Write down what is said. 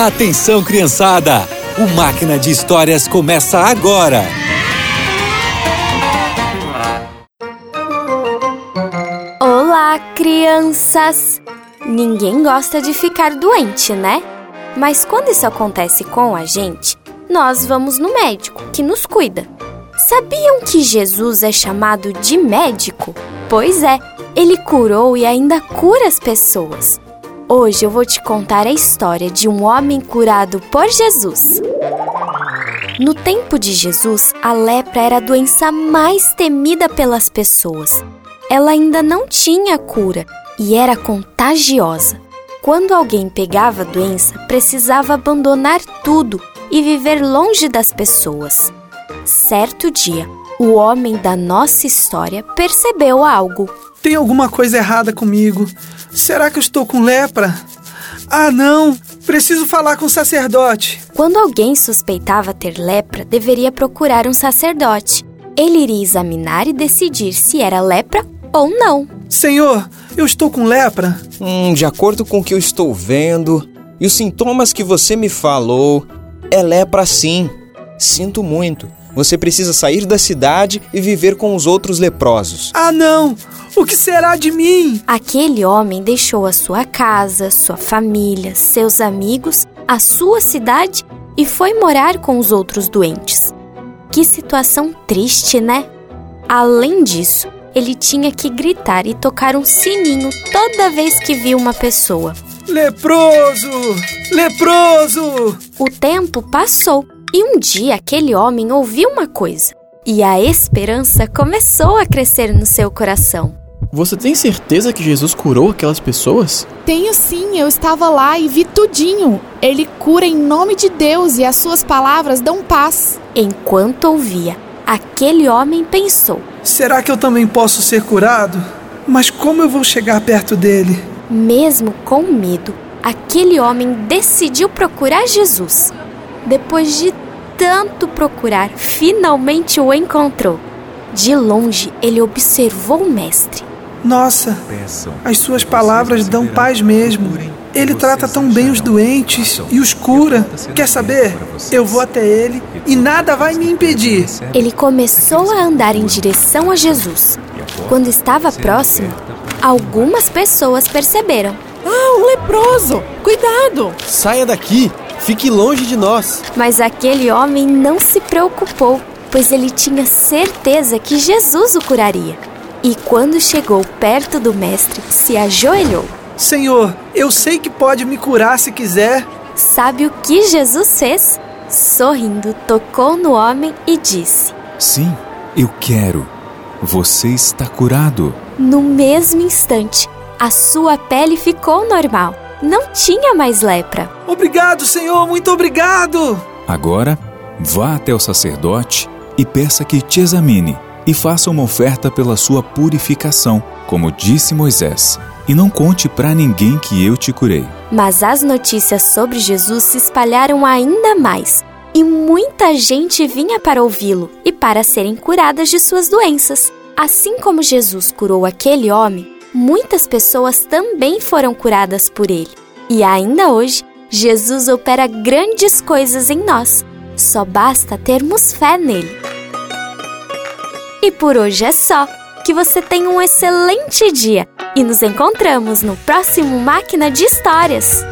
Atenção, criançada! O Máquina de Histórias começa agora! Olá, crianças! Ninguém gosta de ficar doente, né? Mas quando isso acontece com a gente, nós vamos no médico, que nos cuida. Sabiam que Jesus é chamado de médico? Pois é, ele curou e ainda cura as pessoas. Hoje eu vou te contar a história de um homem curado por Jesus. No tempo de Jesus, a lepra era a doença mais temida pelas pessoas. Ela ainda não tinha cura e era contagiosa. Quando alguém pegava a doença, precisava abandonar tudo e viver longe das pessoas. Certo dia, o homem da nossa história percebeu algo. Tem alguma coisa errada comigo. Será que eu estou com lepra? Ah, não! Preciso falar com o sacerdote. Quando alguém suspeitava ter lepra, deveria procurar um sacerdote. Ele iria examinar e decidir se era lepra ou não. Senhor, eu estou com lepra? Hum, de acordo com o que eu estou vendo e os sintomas que você me falou, é lepra sim. Sinto muito. Você precisa sair da cidade e viver com os outros leprosos. Ah, não! O que será de mim? Aquele homem deixou a sua casa, sua família, seus amigos, a sua cidade e foi morar com os outros doentes. Que situação triste, né? Além disso, ele tinha que gritar e tocar um sininho toda vez que via uma pessoa. Leproso! Leproso! O tempo passou e um dia aquele homem ouviu uma coisa. E a esperança começou a crescer no seu coração. Você tem certeza que Jesus curou aquelas pessoas? Tenho sim, eu estava lá e vi tudinho. Ele cura em nome de Deus e as suas palavras dão paz. Enquanto ouvia, aquele homem pensou: Será que eu também posso ser curado? Mas como eu vou chegar perto dele? Mesmo com medo, aquele homem decidiu procurar Jesus. Depois de tanto procurar, finalmente o encontrou. De longe, ele observou o mestre. Nossa, as suas palavras dão paz mesmo. Ele trata tão bem os doentes e os cura. Quer saber? Eu vou até ele e nada vai me impedir. Ele começou a andar em direção a Jesus. Quando estava próximo, algumas pessoas perceberam. Ah, um leproso! Cuidado! Saia daqui! Fique longe de nós! Mas aquele homem não se preocupou, pois ele tinha certeza que Jesus o curaria. E quando chegou perto do mestre, se ajoelhou. Senhor, eu sei que pode me curar se quiser. Sabe o que Jesus fez? Sorrindo, tocou no homem e disse: Sim, eu quero. Você está curado. No mesmo instante, a sua pele ficou normal. Não tinha mais lepra. Obrigado, Senhor, muito obrigado. Agora, vá até o sacerdote e peça que te examine e faça uma oferta pela sua purificação, como disse Moisés. E não conte para ninguém que eu te curei. Mas as notícias sobre Jesus se espalharam ainda mais, e muita gente vinha para ouvi-lo e para serem curadas de suas doenças. Assim como Jesus curou aquele homem, muitas pessoas também foram curadas por ele. E ainda hoje, Jesus opera grandes coisas em nós. Só basta termos fé nele. E por hoje é só. Que você tenha um excelente dia e nos encontramos no próximo Máquina de Histórias.